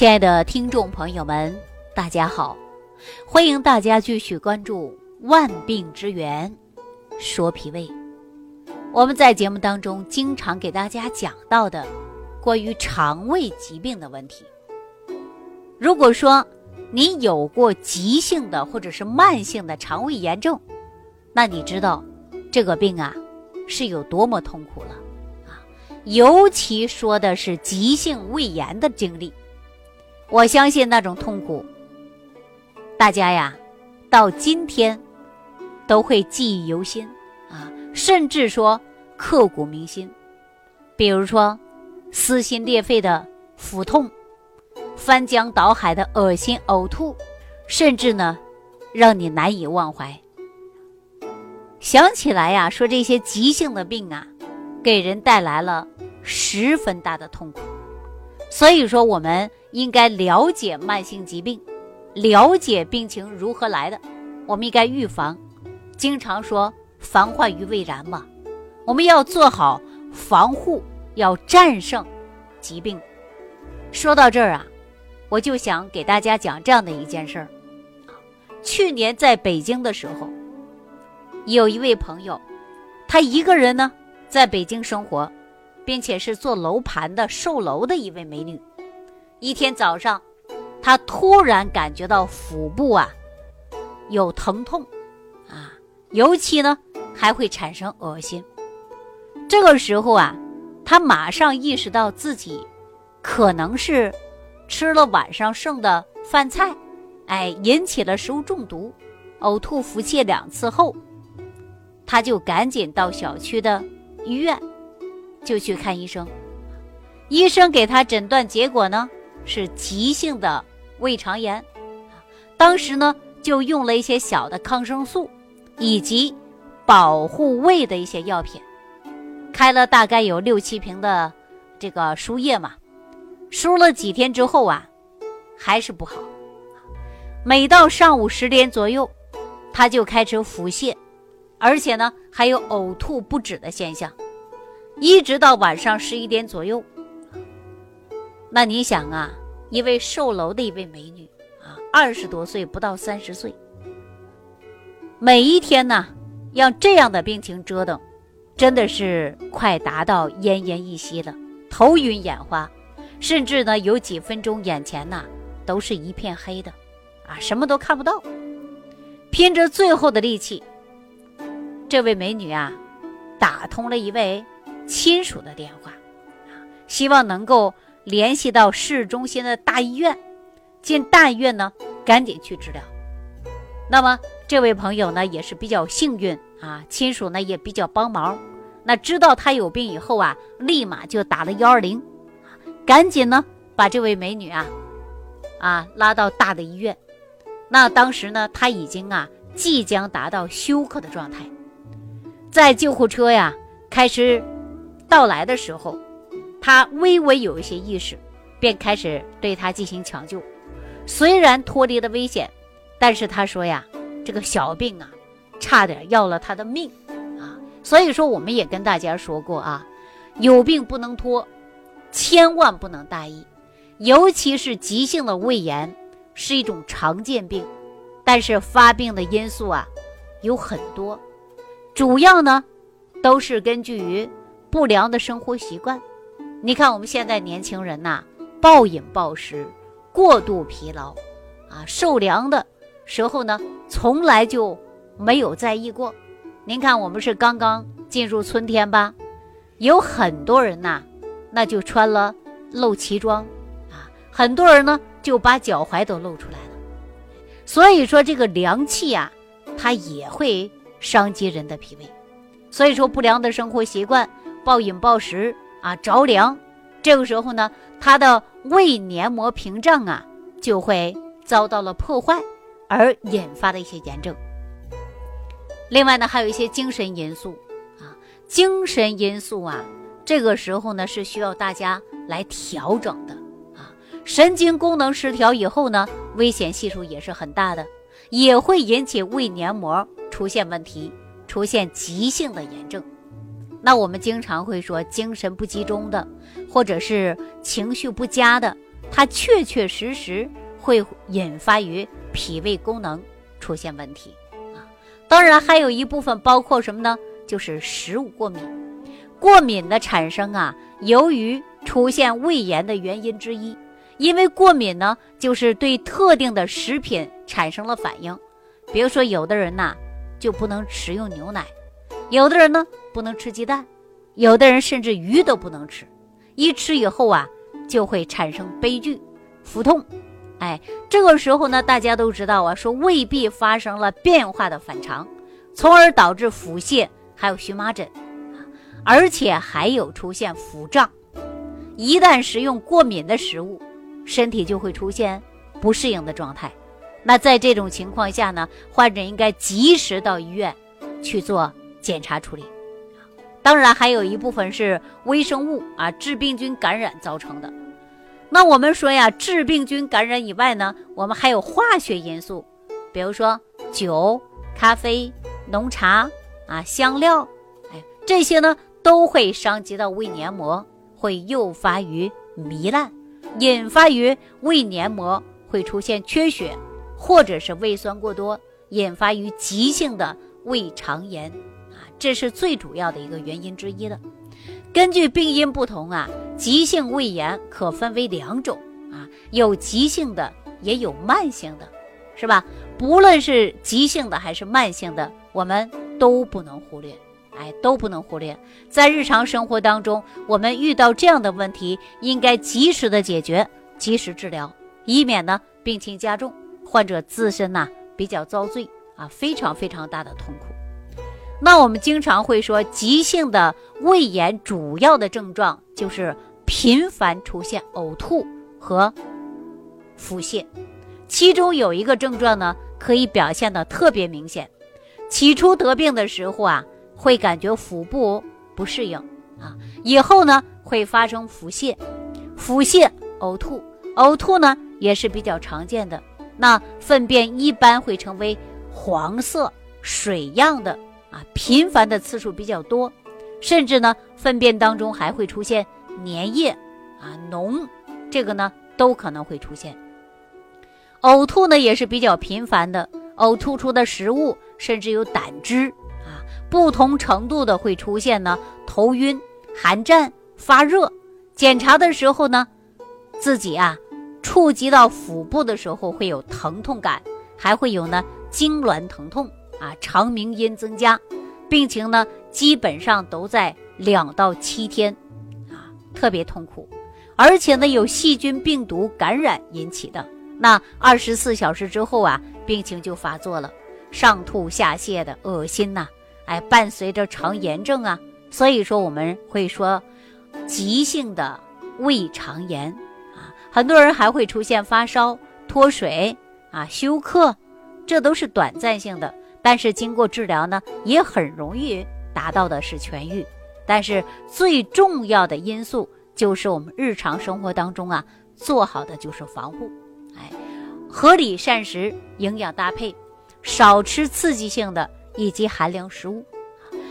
亲爱的听众朋友们，大家好！欢迎大家继续关注《万病之源说脾胃》。我们在节目当中经常给大家讲到的关于肠胃疾病的问题。如果说你有过急性的或者是慢性的肠胃炎症，那你知道这个病啊是有多么痛苦了啊！尤其说的是急性胃炎的经历。我相信那种痛苦，大家呀，到今天都会记忆犹新啊，甚至说刻骨铭心。比如说，撕心裂肺的腹痛，翻江倒海的恶心呕吐，甚至呢，让你难以忘怀。想起来呀，说这些急性的病啊，给人带来了十分大的痛苦。所以说，我们。应该了解慢性疾病，了解病情如何来的，我们应该预防。经常说“防患于未然”嘛，我们要做好防护，要战胜疾病。说到这儿啊，我就想给大家讲这样的一件事儿。去年在北京的时候，有一位朋友，他一个人呢在北京生活，并且是做楼盘的售楼的一位美女。一天早上，他突然感觉到腹部啊有疼痛，啊，尤其呢还会产生恶心。这个时候啊，他马上意识到自己可能是吃了晚上剩的饭菜，哎，引起了食物中毒，呕吐、腹泻两次后，他就赶紧到小区的医院就去看医生。医生给他诊断结果呢？是急性的胃肠炎，当时呢就用了一些小的抗生素，以及保护胃的一些药品，开了大概有六七瓶的这个输液嘛，输了几天之后啊，还是不好，每到上午十点左右，他就开始腹泻，而且呢还有呕吐不止的现象，一直到晚上十一点左右。那你想啊，一位售楼的一位美女啊，二十多岁不到三十岁，每一天呢，让这样的病情折腾，真的是快达到奄奄一息了，头晕眼花，甚至呢有几分钟眼前呐都是一片黑的，啊，什么都看不到，拼着最后的力气，这位美女啊，打通了一位亲属的电话，希望能够。联系到市中心的大医院，进大医院呢，赶紧去治疗。那么这位朋友呢，也是比较幸运啊，亲属呢也比较帮忙。那知道他有病以后啊，立马就打了幺二零，赶紧呢把这位美女啊，啊拉到大的医院。那当时呢，他已经啊即将达到休克的状态，在救护车呀开始到来的时候。他微微有一些意识，便开始对他进行抢救。虽然脱离了危险，但是他说呀，这个小病啊，差点要了他的命啊。所以说，我们也跟大家说过啊，有病不能拖，千万不能大意。尤其是急性的胃炎，是一种常见病，但是发病的因素啊有很多，主要呢都是根据于不良的生活习惯。你看我们现在年轻人呐，暴饮暴食，过度疲劳，啊，受凉的时候呢，从来就没有在意过。您看我们是刚刚进入春天吧，有很多人呐，那就穿了露脐装，啊，很多人呢就把脚踝都露出来了。所以说这个凉气呀，它也会伤及人的脾胃。所以说不良的生活习惯，暴饮暴食。啊，着凉，这个时候呢，他的胃黏膜屏障啊就会遭到了破坏，而引发的一些炎症。另外呢，还有一些精神因素啊，精神因素啊，这个时候呢是需要大家来调整的啊。神经功能失调以后呢，危险系数也是很大的，也会引起胃黏膜出现问题，出现急性的炎症。那我们经常会说精神不集中的，或者是情绪不佳的，它确确实实会引发于脾胃功能出现问题啊。当然，还有一部分包括什么呢？就是食物过敏。过敏的产生啊，由于出现胃炎的原因之一。因为过敏呢，就是对特定的食品产生了反应。比如说，有的人呐就不能食用牛奶，有的人呢不能吃鸡蛋，有的人甚至鱼都不能吃。一吃以后啊，就会产生悲剧，腹痛。哎，这个时候呢，大家都知道啊，说胃壁发生了变化的反常，从而导致腹泻，还有荨麻疹，而且还有出现腹胀。一旦食用过敏的食物，身体就会出现不适应的状态。那在这种情况下呢，患者应该及时到医院去做检查处理。当然，还有一部分是微生物啊，致病菌感染造成的。那我们说呀，致病菌感染以外呢，我们还有化学因素，比如说酒、咖啡、浓茶啊、香料，哎，这些呢都会伤及到胃黏膜，会诱发于糜烂，引发于胃黏膜会出现缺血，或者是胃酸过多，引发于急性的胃肠炎，这是最主要的一个原因之一的。根据病因不同啊，急性胃炎可分为两种啊，有急性的，也有慢性的，是吧？不论是急性的还是慢性的，我们都不能忽略，哎，都不能忽略。在日常生活当中，我们遇到这样的问题，应该及时的解决，及时治疗，以免呢病情加重，患者自身呐比较遭罪啊，非常非常大的痛苦。那我们经常会说，急性的胃炎主要的症状就是频繁出现呕吐和腹泻，其中有一个症状呢，可以表现的特别明显。起初得病的时候啊，会感觉腹部不适应啊，以后呢会发生腹泻，腹泻呕吐，呕吐呢也是比较常见的。那粪便一般会成为黄色水样的。啊，频繁的次数比较多，甚至呢，粪便当中还会出现粘液啊、脓，这个呢都可能会出现。呕吐呢也是比较频繁的，呕吐出的食物甚至有胆汁啊，不同程度的会出现呢头晕、寒战、发热。检查的时候呢，自己啊触及到腹部的时候会有疼痛感，还会有呢痉挛疼痛。啊，肠鸣音增加，病情呢基本上都在两到七天，啊，特别痛苦，而且呢有细菌病毒感染引起的，那二十四小时之后啊，病情就发作了，上吐下泻的，恶心呐，哎，伴随着肠炎症啊，所以说我们会说急性的胃肠炎啊，很多人还会出现发烧、脱水啊、休克，这都是短暂性的。但是经过治疗呢，也很容易达到的是痊愈。但是最重要的因素就是我们日常生活当中啊，做好的就是防护，哎，合理膳食、营养搭配，少吃刺激性的以及寒凉食物。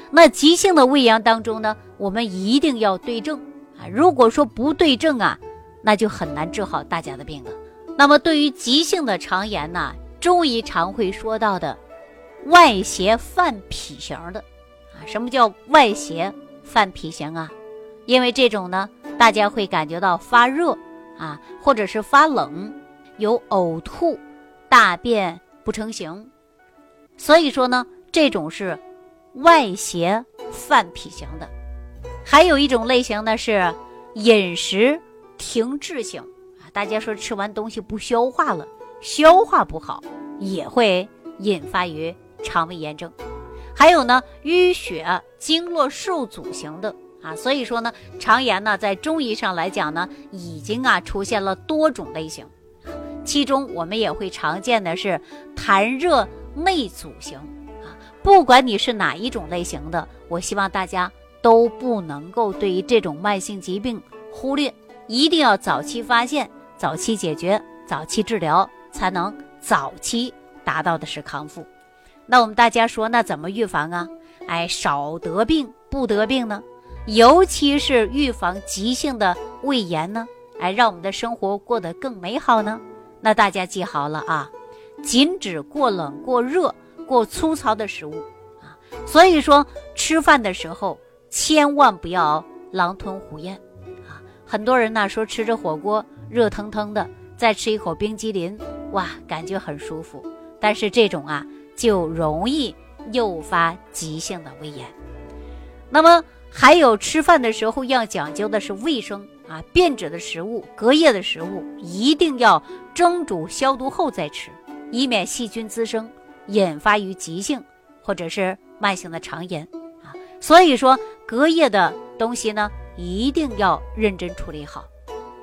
那急性的胃炎当中呢，我们一定要对症啊。如果说不对症啊，那就很难治好大家的病了。那么对于急性的肠炎呢，中医常会说到的。外邪犯脾型的，啊，什么叫外邪犯脾型啊？因为这种呢，大家会感觉到发热啊，或者是发冷，有呕吐、大便不成形，所以说呢，这种是外邪犯脾型的。还有一种类型呢是饮食停滞型啊，大家说吃完东西不消化了，消化不好也会引发于。肠胃炎症，还有呢淤血经络受阻型的啊，所以说呢，肠炎呢在中医上来讲呢，已经啊出现了多种类型，其中我们也会常见的是痰热内阻型啊。不管你是哪一种类型的，我希望大家都不能够对于这种慢性疾病忽略，一定要早期发现、早期解决、早期治疗，才能早期达到的是康复。那我们大家说，那怎么预防啊？哎，少得病不得病呢？尤其是预防急性的胃炎呢，哎，让我们的生活过得更美好呢？那大家记好了啊，禁止过冷、过热、过粗糙的食物啊。所以说，吃饭的时候千万不要狼吞虎咽啊。很多人呢说吃着火锅热腾腾的，再吃一口冰激凌，哇，感觉很舒服。但是这种啊，就容易诱发急性的胃炎。那么还有吃饭的时候要讲究的是卫生啊，变质的食物、隔夜的食物一定要蒸煮消毒后再吃，以免细菌滋生，引发于急性或者是慢性的肠炎啊。所以说，隔夜的东西呢，一定要认真处理好，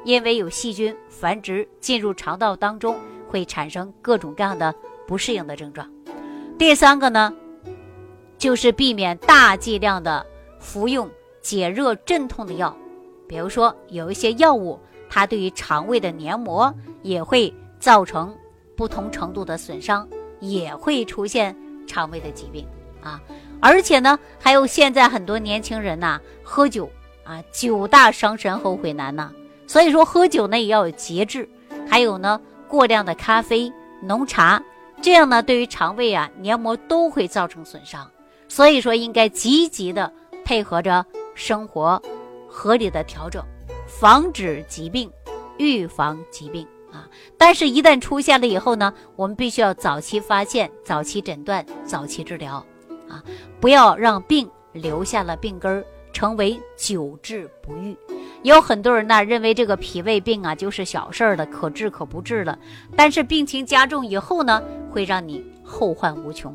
因为有细菌繁殖进入肠道当中，会产生各种各样的不适应的症状。第三个呢，就是避免大剂量的。服用解热镇痛的药，比如说有一些药物，它对于肠胃的黏膜也会造成不同程度的损伤，也会出现肠胃的疾病啊。而且呢，还有现在很多年轻人呐，喝酒啊，酒大伤身，后悔难呐。所以说喝酒呢也要有节制。还有呢，过量的咖啡、浓茶，这样呢对于肠胃啊黏膜都会造成损伤。所以说应该积极的。配合着生活，合理的调整，防止疾病，预防疾病啊！但是，一旦出现了以后呢，我们必须要早期发现、早期诊断、早期治疗啊！不要让病留下了病根儿，成为久治不愈。有很多人呢认为这个脾胃病啊就是小事儿的，可治可不治了。但是病情加重以后呢，会让你后患无穷。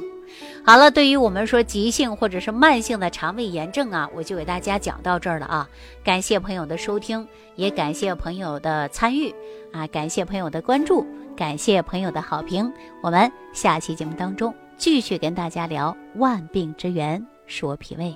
好了，对于我们说急性或者是慢性的肠胃炎症啊，我就给大家讲到这儿了啊。感谢朋友的收听，也感谢朋友的参与啊，感谢朋友的关注，感谢朋友的好评。我们下期节目当中继续跟大家聊万病之源，说脾胃。